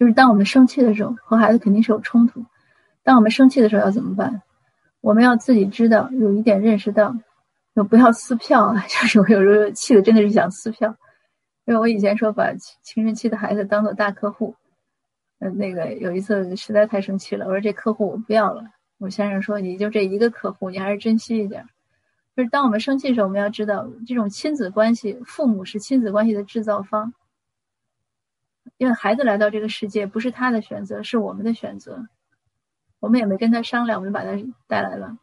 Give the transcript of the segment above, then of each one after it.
就是当我们生气的时候，和孩子肯定是有冲突。当我们生气的时候要怎么办？我们要自己知道，有一点认识到，就不要撕票啊！就是我有时候气的真的是想撕票，因为我以前说把青春期的孩子当做大客户，嗯，那个有一次实在太生气了，我说这客户我不要了。我先生说你就这一个客户，你还是珍惜一点。就是当我们生气的时候，我们要知道，这种亲子关系，父母是亲子关系的制造方。因为孩子来到这个世界不是他的选择，是我们的选择，我们也没跟他商量，我们把他带来了。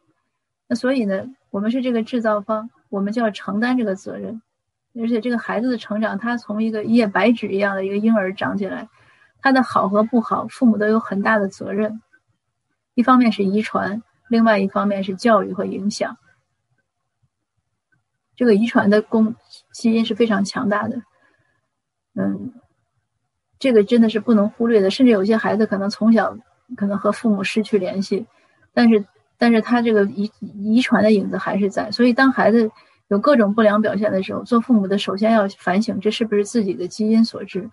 那所以呢，我们是这个制造方，我们就要承担这个责任。而且这个孩子的成长，他从一个一页白纸一样的一个婴儿长起来，他的好和不好，父母都有很大的责任。一方面是遗传，另外一方面是教育和影响。这个遗传的功基因是非常强大的，嗯。这个真的是不能忽略的，甚至有些孩子可能从小可能和父母失去联系，但是但是他这个遗遗传的影子还是在。所以当孩子有各种不良表现的时候，做父母的首先要反省这是不是自己的基因所致。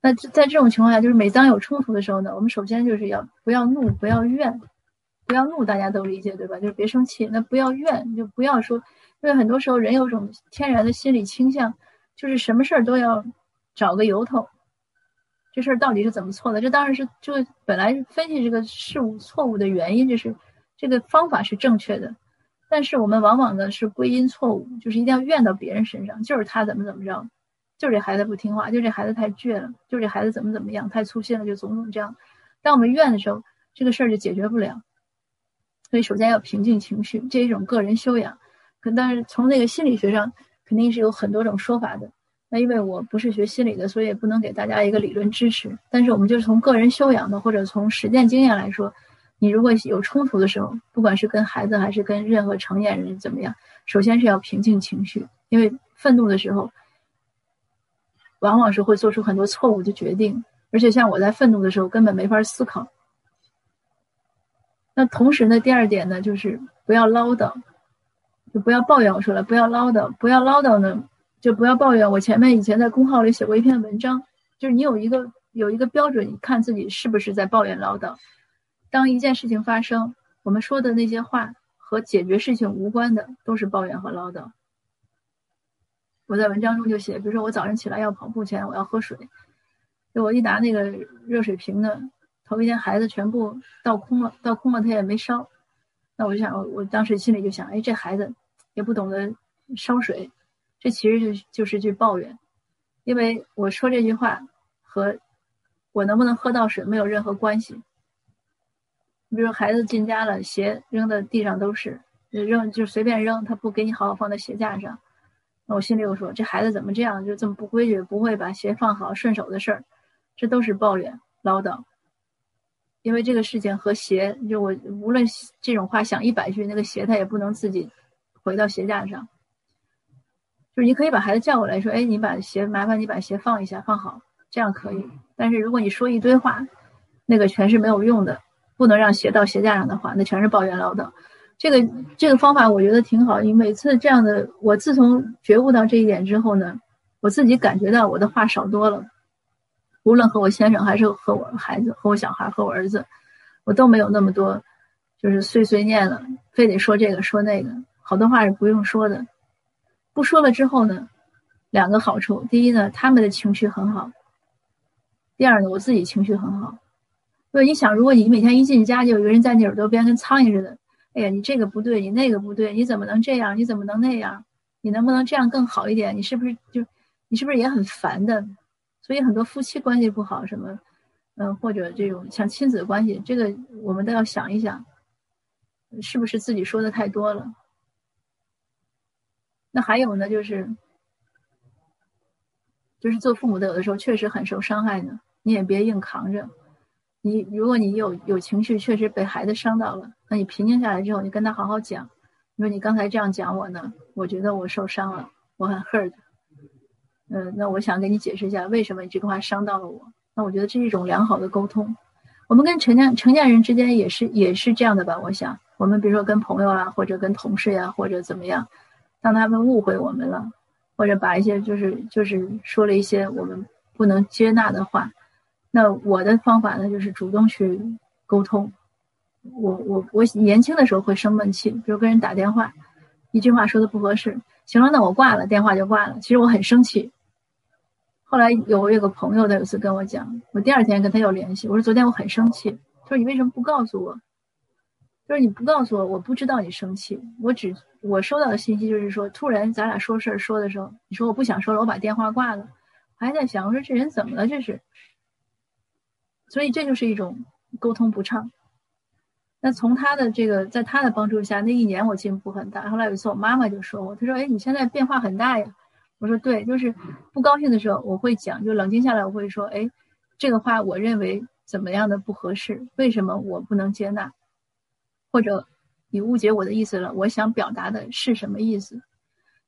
那在这种情况下，就是每当有冲突的时候呢，我们首先就是要不要怒，不要怨，不要怒，大家都理解对吧？就是别生气，那不要怨，就不要说，因为很多时候人有种天然的心理倾向，就是什么事儿都要。找个由头，这事儿到底是怎么错的？这当然是就本来分析这个事物错误的原因，就是这个方法是正确的，但是我们往往呢是归因错误，就是一定要怨到别人身上，就是他怎么怎么着，就这孩子不听话，就这孩子太倔了，就这孩子怎么怎么样，太粗心了，就总总这样。当我们怨的时候，这个事儿就解决不了。所以首先要平静情绪，这一种个人修养。可但是从那个心理学上，肯定是有很多种说法的。那因为我不是学心理的，所以也不能给大家一个理论支持。但是我们就是从个人修养的或者从实践经验来说，你如果有冲突的时候，不管是跟孩子还是跟任何成年人怎么样，首先是要平静情绪，因为愤怒的时候，往往是会做出很多错误的决定，而且像我在愤怒的时候根本没法思考。那同时呢，第二点呢，就是不要唠叨，就不要抱怨。我说了，不要唠叨，不要唠叨呢。就不要抱怨。我前面以前在公号里写过一篇文章，就是你有一个有一个标准，你看自己是不是在抱怨唠叨。当一件事情发生，我们说的那些话和解决事情无关的，都是抱怨和唠叨。我在文章中就写，比如说我早上起来要跑步前，我要喝水，就我一拿那个热水瓶呢，头一天孩子全部倒空了，倒空了他也没烧，那我就想，我当时心里就想，哎，这孩子也不懂得烧水。这其实就就是句抱怨，因为我说这句话和我能不能喝到水没有任何关系。你比如说孩子进家了，鞋扔的地上都是，扔就随便扔，他不给你好好放在鞋架上，那我心里又说这孩子怎么这样，就这么不规矩，不会把鞋放好顺手的事儿，这都是抱怨唠叨。因为这个事情和鞋，就我无论这种话想一百句，那个鞋他也不能自己回到鞋架上。就是你可以把孩子叫过来说：“哎，你把鞋麻烦你把鞋放一下，放好，这样可以。但是如果你说一堆话，那个全是没有用的，不能让鞋到鞋架上的话，那全是抱怨唠叨。这个这个方法我觉得挺好。你每次这样的，我自从觉悟到这一点之后呢，我自己感觉到我的话少多了。无论和我先生，还是和我孩子、和我小孩、和我儿子，我都没有那么多，就是碎碎念了，非得说这个说那个，好多话是不用说的。”不说了之后呢，两个好处。第一呢，他们的情绪很好；第二呢，我自己情绪很好。因为你想，如果你每天一进家就有一个人在你耳朵边跟苍蝇似的，哎呀，你这个不对，你那个不对，你怎么能这样？你怎么能那样？你能不能这样更好一点？你是不是就你是不是也很烦的？所以很多夫妻关系不好，什么嗯，或者这种像亲子关系，这个我们都要想一想，是不是自己说的太多了？那还有呢，就是，就是做父母的，有的时候确实很受伤害呢。你也别硬扛着。你如果你有有情绪，确实被孩子伤到了，那你平静下来之后，你跟他好好讲。你说你刚才这样讲我呢，我觉得我受伤了，我很 hurt。嗯，那我想给你解释一下，为什么你这个话伤到了我。那我觉得这是一种良好的沟通。我们跟成年成年人之间也是也是这样的吧？我想，我们比如说跟朋友啊，或者跟同事呀，或者怎么样。当他们误会我们了，或者把一些就是就是说了一些我们不能接纳的话，那我的方法呢，就是主动去沟通。我我我年轻的时候会生闷气，比如跟人打电话，一句话说的不合适，行了，那我挂了，电话就挂了。其实我很生气。后来有我有个朋友，他有次跟我讲，我第二天跟他又联系，我说昨天我很生气，他说你为什么不告诉我？就是你不告诉我，我不知道你生气，我只我收到的信息就是说，突然咱俩说事儿说的时候，你说我不想说了，我把电话挂了，还在想，我说这人怎么了这是？所以这就是一种沟通不畅。那从他的这个，在他的帮助下，那一年我进步很大。后来有一次我妈妈就说我，她说哎你现在变化很大呀。我说对，就是不高兴的时候我会讲，就冷静下来我会说，哎，这个话我认为怎么样的不合适，为什么我不能接纳，或者你误解我的意思了，我想表达的是什么意思？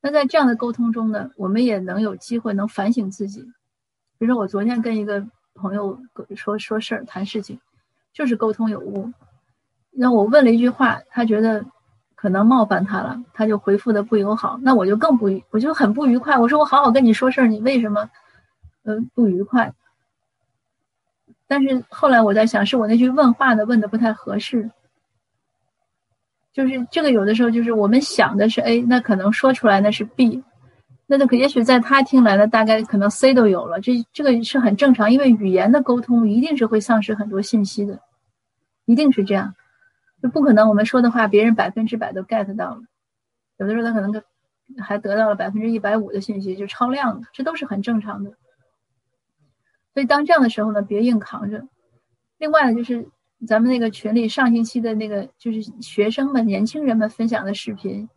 那在这样的沟通中呢，我们也能有机会能反省自己。比如说我昨天跟一个朋友说说事儿谈事情，就是沟通有误，那我问了一句话，他觉得。可能冒犯他了，他就回复的不友好，那我就更不，我就很不愉快。我说我好好跟你说事儿，你为什么，呃，不愉快？但是后来我在想，是我那句问话呢问的不太合适。就是这个有的时候就是我们想的是 A，那可能说出来那是 B，那那可也许在他听来呢，大概可能 C 都有了。这这个是很正常，因为语言的沟通一定是会丧失很多信息的，一定是这样。就不可能，我们说的话别人百分之百都 get 到了，有的时候他可能还得到了百分之一百五的信息，就超量的，这都是很正常的。所以当这样的时候呢，别硬扛着。另外呢，就是咱们那个群里上星期的那个，就是学生们、年轻人们分享的视频，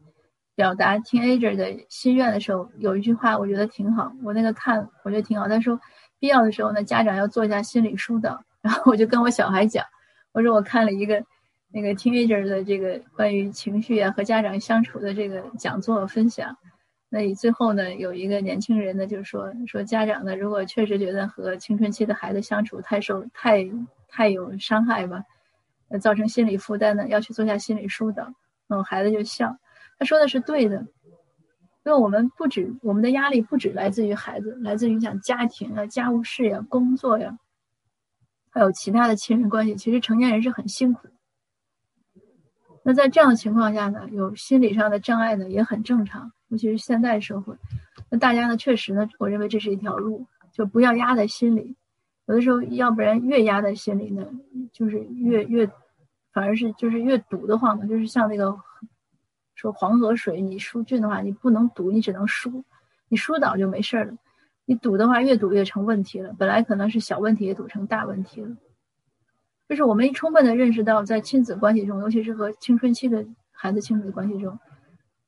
表达 teenager 的心愿的时候，有一句话我觉得挺好，我那个看我觉得挺好。他说，必要的时候呢，家长要做一下心理疏导。然后我就跟我小孩讲，我说我看了一个。那个 teenager 的这个关于情绪啊和家长相处的这个讲座分享，那最后呢有一个年轻人呢就说说家长呢如果确实觉得和青春期的孩子相处太受太太有伤害吧，造成心理负担的要去做下心理疏导。那我，孩子就笑，他说的是对的，因为我们不止我们的压力不止来自于孩子，来自于讲家庭啊、家务事呀、工作呀，还有其他的亲人关系。其实成年人是很辛苦。那在这样的情况下呢，有心理上的障碍呢，也很正常，尤其是现代社会。那大家呢，确实呢，我认为这是一条路，就不要压在心里。有的时候，要不然越压在心里呢，就是越越，反而是就是越堵得慌的。就是像那个说黄河水，你疏浚的话，你不能堵，你只能疏，你疏导就没事了。你堵的话，越堵越成问题了。本来可能是小问题，也堵成大问题了。就是我们充分的认识到，在亲子关系中，尤其是和青春期的孩子亲子关系中，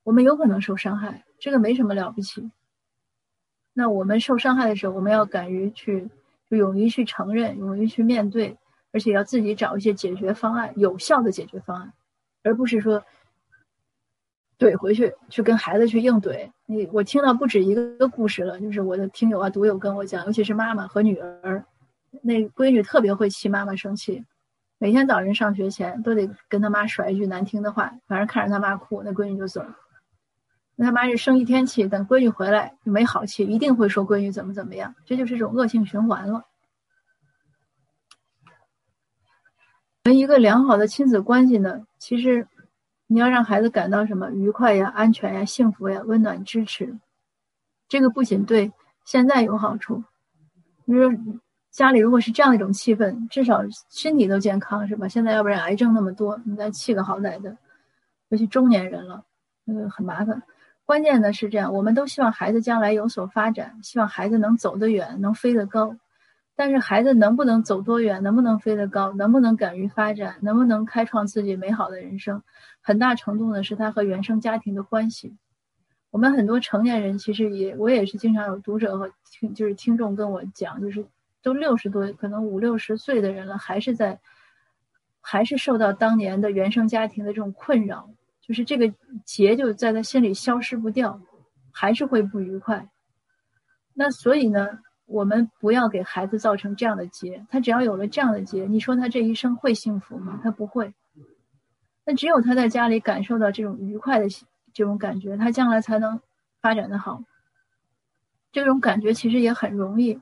我们有可能受伤害，这个没什么了不起。那我们受伤害的时候，我们要敢于去，勇于去承认，勇于去面对，而且要自己找一些解决方案，有效的解决方案，而不是说怼回去，去跟孩子去硬怼。你我听到不止一个故事了，就是我的听友啊、读友跟我讲，尤其是妈妈和女儿，那闺女特别会气妈妈生气。每天早晨上学前都得跟他妈甩一句难听的话，反正看着他妈哭，那闺女就走了。那他妈是生一天气，等闺女回来就没好气，一定会说闺女怎么怎么样，这就是一种恶性循环了。一个良好的亲子关系呢，其实你要让孩子感到什么愉快呀、安全呀、幸福呀、温暖支持，这个不仅对现在有好处，你说。家里如果是这样一种气氛，至少身体都健康，是吧？现在要不然癌症那么多，你再气个好歹的，尤其中年人了，那个很麻烦。关键呢是这样，我们都希望孩子将来有所发展，希望孩子能走得远，能飞得高。但是孩子能不能走多远，能不能飞得高，能不能敢于发展，能不能开创自己美好的人生，很大程度呢是他和原生家庭的关系。我们很多成年人其实也，我也是经常有读者和听，就是听众跟我讲，就是。都六十多，可能五六十岁的人了，还是在，还是受到当年的原生家庭的这种困扰，就是这个结就在他心里消失不掉，还是会不愉快。那所以呢，我们不要给孩子造成这样的结，他只要有了这样的结，你说他这一生会幸福吗？他不会。那只有他在家里感受到这种愉快的这种感觉，他将来才能发展的好。这种感觉其实也很容易。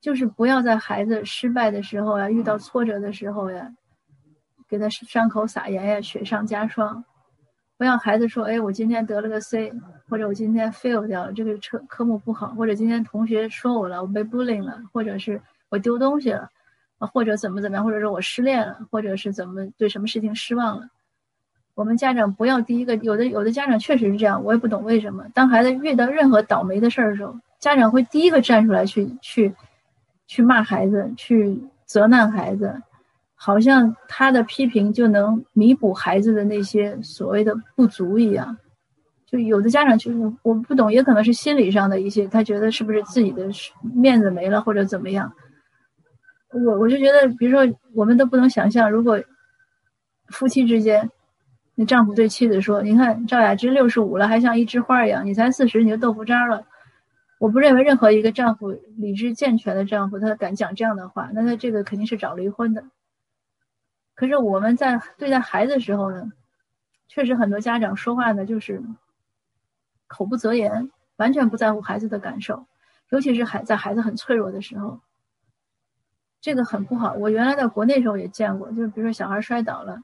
就是不要在孩子失败的时候呀，遇到挫折的时候呀，给他伤口撒盐呀，雪上加霜。不要孩子说，哎，我今天得了个 C，或者我今天 fail 掉了这个科科目不好，或者今天同学说我了，我被 bullying 了，或者是我丢东西了，或者怎么怎么样，或者是我失恋了，或者是怎么对什么事情失望了。我们家长不要第一个，有的有的家长确实是这样，我也不懂为什么。当孩子遇到任何倒霉的事儿的时候，家长会第一个站出来去去去骂孩子，去责难孩子。好像他的批评就能弥补孩子的那些所谓的不足一样，就有的家长就是我不懂，也可能是心理上的一些，他觉得是不是自己的面子没了或者怎么样。我我就觉得，比如说我们都不能想象，如果夫妻之间，那丈夫对妻子说：“你看赵雅芝六十五了，还像一枝花一样，你才四十你就豆腐渣了。”我不认为任何一个丈夫理智健全的丈夫他敢讲这样的话，那他这个肯定是找离婚的。可是我们在对待孩子的时候呢，确实很多家长说话呢就是口不择言，完全不在乎孩子的感受，尤其是孩在孩子很脆弱的时候，这个很不好。我原来在国内时候也见过，就是比如说小孩摔倒了，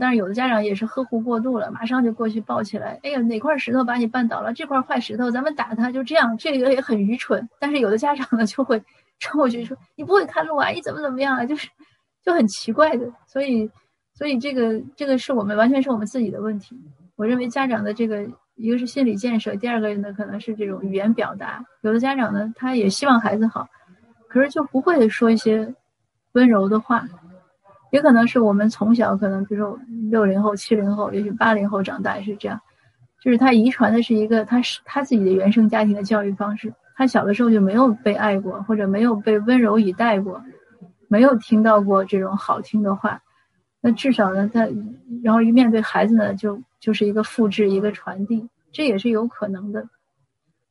但是有的家长也是呵护过度了，马上就过去抱起来，哎呀哪块石头把你绊倒了？这块坏石头，咱们打他，就这样，这个也很愚蠢。但是有的家长呢就会 冲过去说：“你不会看路啊？你怎么怎么样啊？”就是。就很奇怪的，所以，所以这个这个是我们完全是我们自己的问题。我认为家长的这个一个是心理建设，第二个呢可能是这种语言表达。有的家长呢，他也希望孩子好，可是就不会说一些温柔的话。也可能是我们从小可能，比如说六零后、七零后，也许八零后长大也是这样，就是他遗传的是一个他是他自己的原生家庭的教育方式。他小的时候就没有被爱过，或者没有被温柔以待过。没有听到过这种好听的话，那至少呢，他然后一面对孩子呢，就就是一个复制，一个传递，这也是有可能的。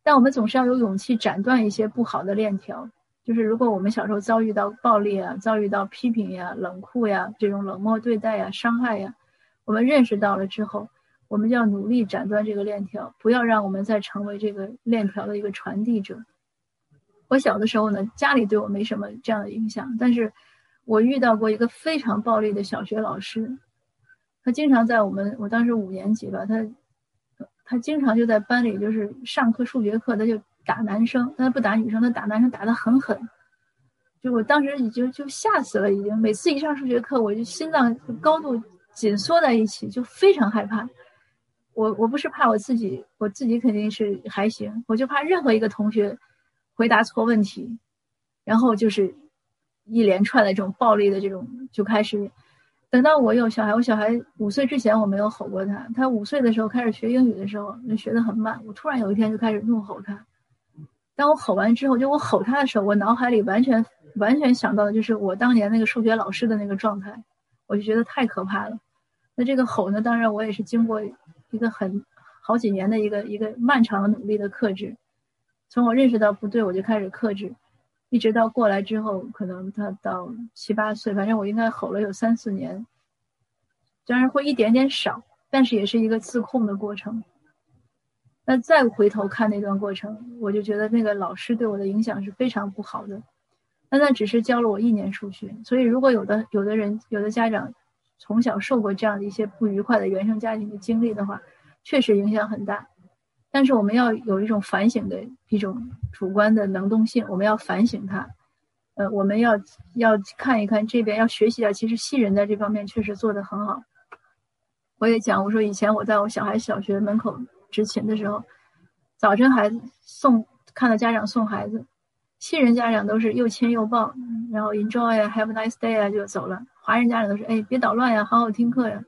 但我们总是要有勇气斩断一些不好的链条。就是如果我们小时候遭遇到暴力啊，遭遇到批评呀、冷酷呀、这种冷漠对待呀、伤害呀，我们认识到了之后，我们就要努力斩断这个链条，不要让我们再成为这个链条的一个传递者。我小的时候呢，家里对我没什么这样的影响，但是我遇到过一个非常暴力的小学老师，他经常在我们，我当时五年级吧，他他经常就在班里，就是上课数学课，他就打男生，他不打女生，他打男生打得很狠，就我当时已经就吓死了，已经每次一上数学课，我就心脏高度紧缩在一起，就非常害怕。我我不是怕我自己，我自己肯定是还行，我就怕任何一个同学。回答错问题，然后就是一连串的这种暴力的这种就开始。等到我有小孩，我小孩五岁之前我没有吼过他。他五岁的时候开始学英语的时候，就学得很慢。我突然有一天就开始怒吼他。当我吼完之后，就我吼他的时候，我脑海里完全完全想到的就是我当年那个数学老师的那个状态，我就觉得太可怕了。那这个吼呢，当然我也是经过一个很好几年的一个一个漫长努力的克制。从我认识到不对，我就开始克制，一直到过来之后，可能他到七八岁，反正我应该吼了有三四年，当然会一点点少，但是也是一个自控的过程。那再回头看那段过程，我就觉得那个老师对我的影响是非常不好的。那他只是教了我一年数学，所以如果有的有的人有的家长从小受过这样的一些不愉快的原生家庭的经历的话，确实影响很大。但是我们要有一种反省的一种主观的能动性，我们要反省它，呃，我们要要看一看这边，要学习一下。其实西人在这方面确实做得很好。我也讲，我说以前我在我小孩小学门口执勤的时候，早晨孩子送看到家长送孩子，西人家长都是又亲又抱，然后 enjoy 啊，have a nice day 啊就走了。华人家长都是哎别捣乱呀，好好听课呀。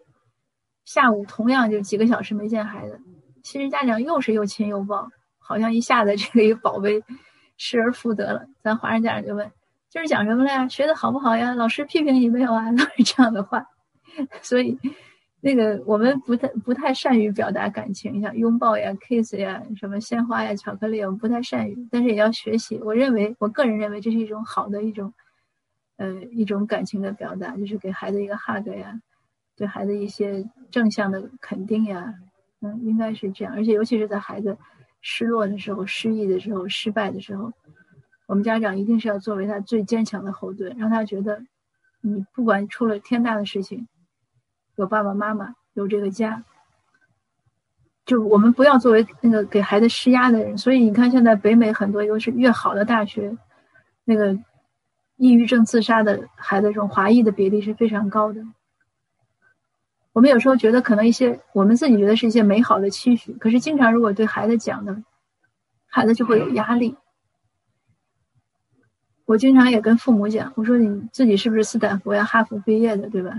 下午同样就几个小时没见孩子。其实家长又是又亲又抱，好像一下子这个一个宝贝失而复得了。咱华人家长就问：“今儿讲什么了呀？学的好不好呀？老师批评你没有啊？” 都是这样的话。所以，那个我们不太不太善于表达感情，像拥抱呀、kiss 呀、什么鲜花呀、巧克力，我们不太善于，但是也要学习。我认为，我个人认为这是一种好的一种，呃，一种感情的表达，就是给孩子一个 hug 呀，对孩子一些正向的肯定呀。嗯，应该是这样，而且尤其是在孩子失落的时候、失意的时候、失败的时候，我们家长一定是要作为他最坚强的后盾，让他觉得，你不管出了天大的事情，有爸爸妈妈，有这个家。就我们不要作为那个给孩子施压的人。所以你看，现在北美很多又是越好的大学，那个抑郁症自杀的孩子，这种华裔的比例是非常高的。我们有时候觉得可能一些我们自己觉得是一些美好的期许，可是经常如果对孩子讲呢，孩子就会有压力。我经常也跟父母讲，我说你自己是不是斯坦福呀、哈佛毕业的，对吧？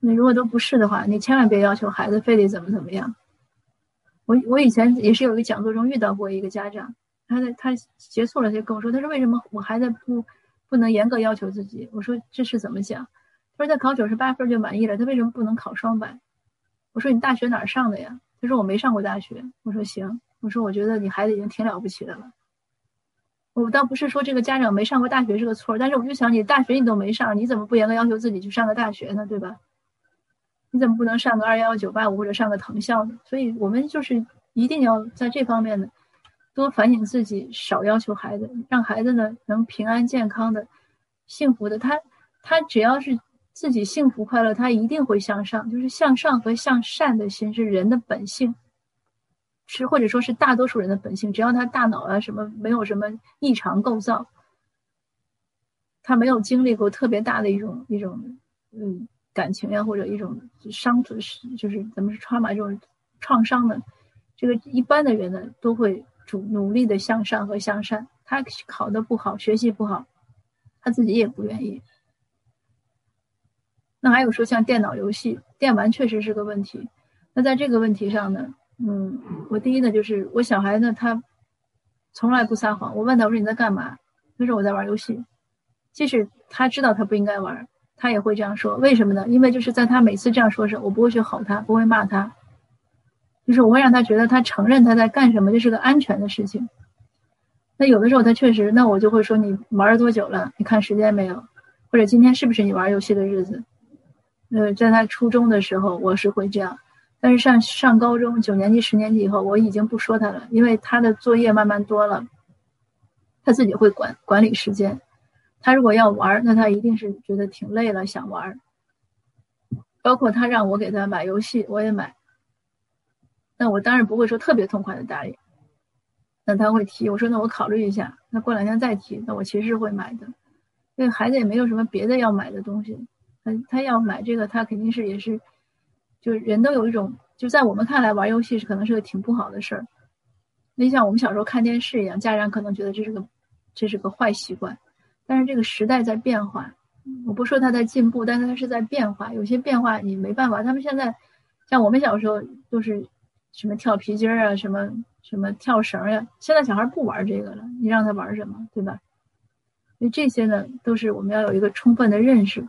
你如果都不是的话，你千万别要求孩子非得怎么怎么样。我我以前也是有一个讲座中遇到过一个家长，他在他结束了，就跟我说，他说为什么我孩子不不能严格要求自己？我说这是怎么讲？他说他考九十八分就满意了，他为什么不能考双百？我说你大学哪上的呀？他说我没上过大学。我说行，我说我觉得你孩子已经挺了不起的了。我倒不是说这个家长没上过大学是个错，但是我就想你大学你都没上，你怎么不严格要求自己去上个大学呢？对吧？你怎么不能上个二幺幺九八五或者上个藤校呢？所以我们就是一定要在这方面呢多反省自己，少要求孩子，让孩子呢能平安健康的、幸福的。他他只要是自己幸福快乐，他一定会向上。就是向上和向善的心是人的本性。是或者说是大多数人的本性，只要他大脑啊什么没有什么异常构造，他没有经历过特别大的一种一种嗯感情呀或者一种伤就是就是怎么是创嘛这种创伤的，这个一般的人呢都会主努力的向上和向善。他考的不好，学习不好，他自己也不愿意。那还有说像电脑游戏，电玩确实是个问题。那在这个问题上呢？嗯，我第一呢，就是我小孩呢，他从来不撒谎。我问他，我说你在干嘛？他说我在玩游戏。即使他知道他不应该玩，他也会这样说。为什么呢？因为就是在他每次这样说时，我不会去吼他，不会骂他，就是我会让他觉得他承认他在干什么，这是个安全的事情。那有的时候他确实，那我就会说你玩了多久了？你看时间没有？或者今天是不是你玩游戏的日子？呃，在他初中的时候，我是会这样。但是上上高中九年级、十年级以后，我已经不说他了，因为他的作业慢慢多了，他自己会管管理时间。他如果要玩，那他一定是觉得挺累了，想玩。包括他让我给他买游戏，我也买。那我当然不会说特别痛快的答应。那他会提，我说那我考虑一下。那过两天再提，那我其实是会买的。因为孩子也没有什么别的要买的东西，他他要买这个，他肯定是也是。就人都有一种，就在我们看来，玩游戏是可能是个挺不好的事儿。你像我们小时候看电视一样，家长可能觉得这是个，这是个坏习惯。但是这个时代在变化，我不说它在进步，但是它是在变化。有些变化你没办法。他们现在，像我们小时候都是什么跳皮筋儿啊，什么什么跳绳呀，现在小孩不玩这个了。你让他玩什么，对吧？所以这些呢，都是我们要有一个充分的认识。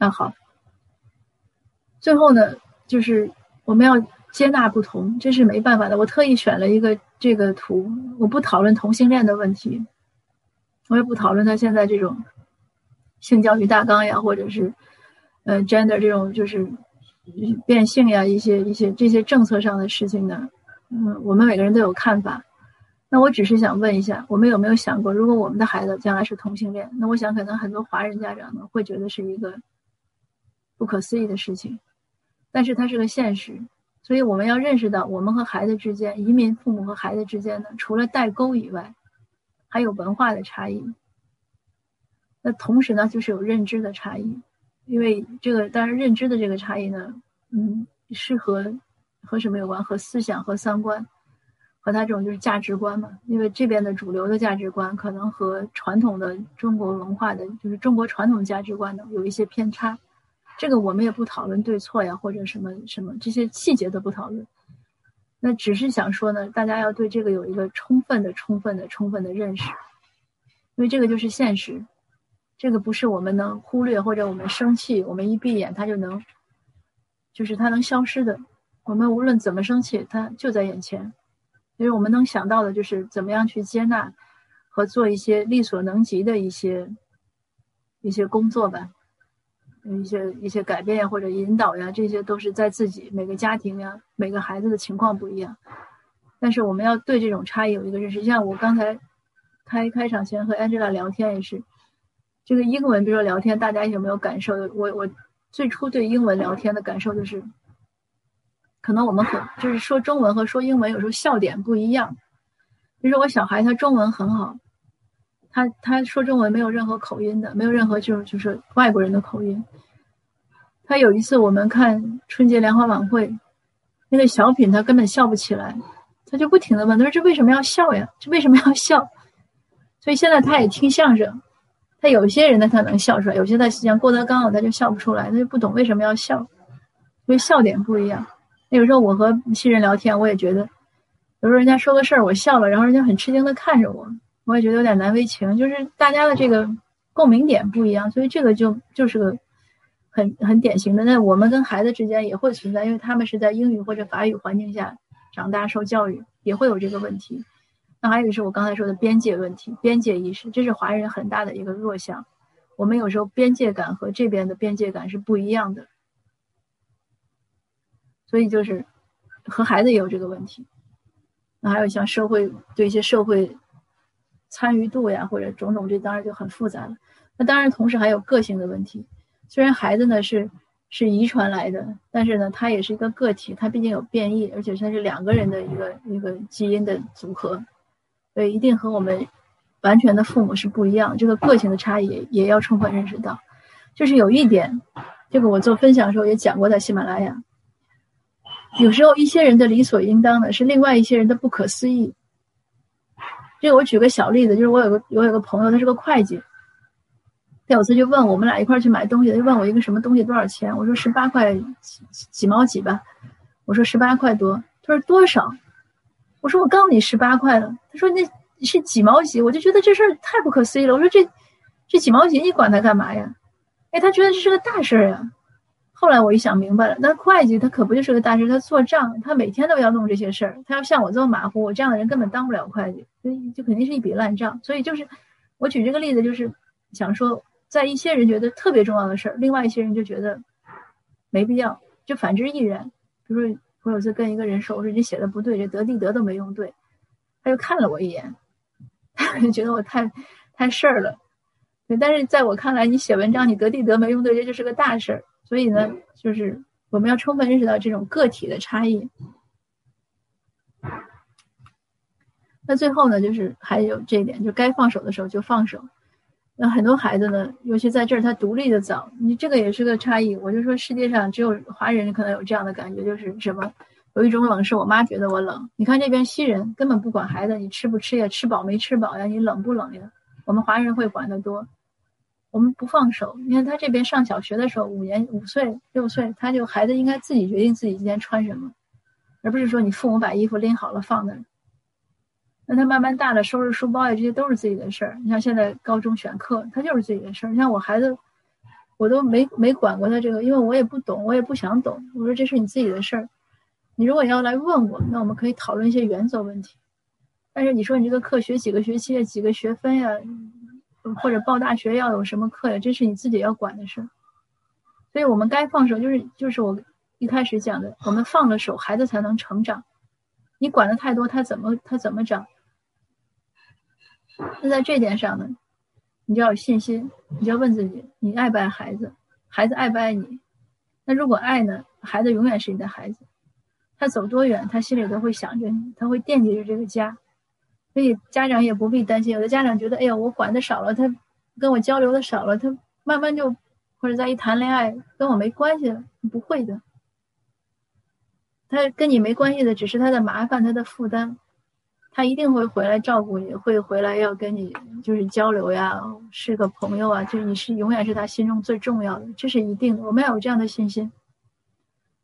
那好。最后呢，就是我们要接纳不同，这是没办法的。我特意选了一个这个图，我不讨论同性恋的问题，我也不讨论他现在这种性教育大纲呀，或者是呃 gender 这种就是变性呀一些一些这些政策上的事情呢。嗯，我们每个人都有看法。那我只是想问一下，我们有没有想过，如果我们的孩子将来是同性恋，那我想可能很多华人家长呢会觉得是一个不可思议的事情。但是它是个现实，所以我们要认识到，我们和孩子之间，移民父母和孩子之间呢，除了代沟以外，还有文化的差异。那同时呢，就是有认知的差异，因为这个当然认知的这个差异呢，嗯，是和和什么有关？和思想和三观，和他这种就是价值观嘛。因为这边的主流的价值观可能和传统的中国文化的，就是中国传统价值观呢，有一些偏差。这个我们也不讨论对错呀，或者什么什么这些细节都不讨论。那只是想说呢，大家要对这个有一个充分的、充分的、充分的认识，因为这个就是现实，这个不是我们能忽略或者我们生气，我们一闭眼它就能，就是它能消失的。我们无论怎么生气，它就在眼前，因为我们能想到的就是怎么样去接纳和做一些力所能及的一些一些工作吧。一些一些改变，或者引导呀，这些都是在自己每个家庭呀，每个孩子的情况不一样。但是我们要对这种差异有一个认识。像我刚才开开场前和 Angela 聊天也是，这个英文，比如说聊天，大家有没有感受？我我最初对英文聊天的感受就是，可能我们很就是说中文和说英文有时候笑点不一样。比如说我小孩他中文很好，他他说中文没有任何口音的，没有任何就是就是外国人的口音。他有一次我们看春节联欢晚会，那个小品他根本笑不起来。他就不停的问，他说这为什么要笑呀？这为什么要笑？所以现在他也听相声，他有些人呢他能笑出来，有些他像郭德纲他就笑不出来，他就不懂为什么要笑，因为笑点不一样。那有时候我和新人聊天，我也觉得，有时候人家说个事儿我笑了，然后人家很吃惊的看着我，我也觉得有点难为情，就是大家的这个共鸣点不一样，所以这个就就是个很很典型的。那我们跟孩子之间也会存在，因为他们是在英语或者法语环境下。长大受教育也会有这个问题，那还有就是我刚才说的边界问题、边界意识，这是华人很大的一个弱项。我们有时候边界感和这边的边界感是不一样的，所以就是和孩子也有这个问题。那还有像社会对一些社会参与度呀，或者种种，这当然就很复杂了。那当然同时还有个性的问题，虽然孩子呢是。是遗传来的，但是呢，他也是一个个体，他毕竟有变异，而且他是两个人的一个一个基因的组合，所以一定和我们完全的父母是不一样。这个个性的差异也要充分认识到。就是有一点，这个我做分享的时候也讲过，在喜马拉雅，有时候一些人的理所应当的是另外一些人的不可思议。这个我举个小例子，就是我有个我有个朋友，他是个会计。他有次就问我们俩一块去买东西，就问我一个什么东西多少钱？我说十八块几几毛几吧。我说十八块多。他说多少？我说我告诉你十八块了。他说那是几毛几？我就觉得这事儿太不可思议了。我说这这几毛几你管它干嘛呀？哎，他觉得这是个大事儿呀。后来我一想明白了，那会计他可不就是个大事？他做账，他每天都要弄这些事儿。他要像我这么马虎，我这样的人根本当不了会计，所以就肯定是一笔烂账。所以就是我举这个例子，就是想说。在一些人觉得特别重要的事儿，另外一些人就觉得没必要，就反之亦然。比如说，我有次跟一个人说：“我说你写的不对，这得地得都没用对。”他就看了我一眼，他就觉得我太太事儿了。但是在我看来，你写文章你得地得没用对，这就是个大事儿。所以呢，就是我们要充分认识到这种个体的差异。那最后呢，就是还有这一点，就该放手的时候就放手。那很多孩子呢，尤其在这儿，他独立的早，你这个也是个差异。我就说，世界上只有华人可能有这样的感觉，就是什么，有一种冷是我妈觉得我冷。你看这边西人根本不管孩子，你吃不吃呀，吃饱没吃饱呀，你冷不冷呀？我们华人会管得多，我们不放手。你看他这边上小学的时候，五年五岁六岁，他就孩子应该自己决定自己今天穿什么，而不是说你父母把衣服拎好了放那儿。那他慢慢大了，收拾书包呀，这些都是自己的事儿。你像现在高中选课，他就是自己的事儿。你像我孩子，我都没没管过他这个，因为我也不懂，我也不想懂。我说这是你自己的事儿，你如果要来问我，那我们可以讨论一些原则问题。但是你说你这个课学几个学期呀，几个学分呀，或者报大学要有什么课呀，这是你自己要管的事。所以我们该放手，就是就是我一开始讲的，我们放了手，孩子才能成长。你管的太多，他怎么他怎么长？那在这点上呢，你就要有信心，你就要问自己：你爱不爱孩子？孩子爱不爱你？那如果爱呢？孩子永远是你的孩子，他走多远，他心里都会想着你，他会惦记着这个家。所以家长也不必担心。有的家长觉得：哎呀，我管的少了，他跟我交流的少了，他慢慢就或者在一谈恋爱跟我没关系了。不会的，他跟你没关系的，只是他的麻烦，他的负担。他一定会回来照顾你，会回来要跟你就是交流呀，是个朋友啊，就你是永远是他心中最重要的，这是一定的。我们要有这样的信心。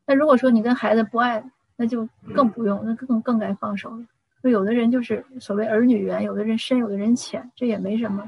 那如果说你跟孩子不爱，那就更不用，那更更该放手了。就有的人就是所谓儿女缘，有的人深，有的人浅，这也没什么。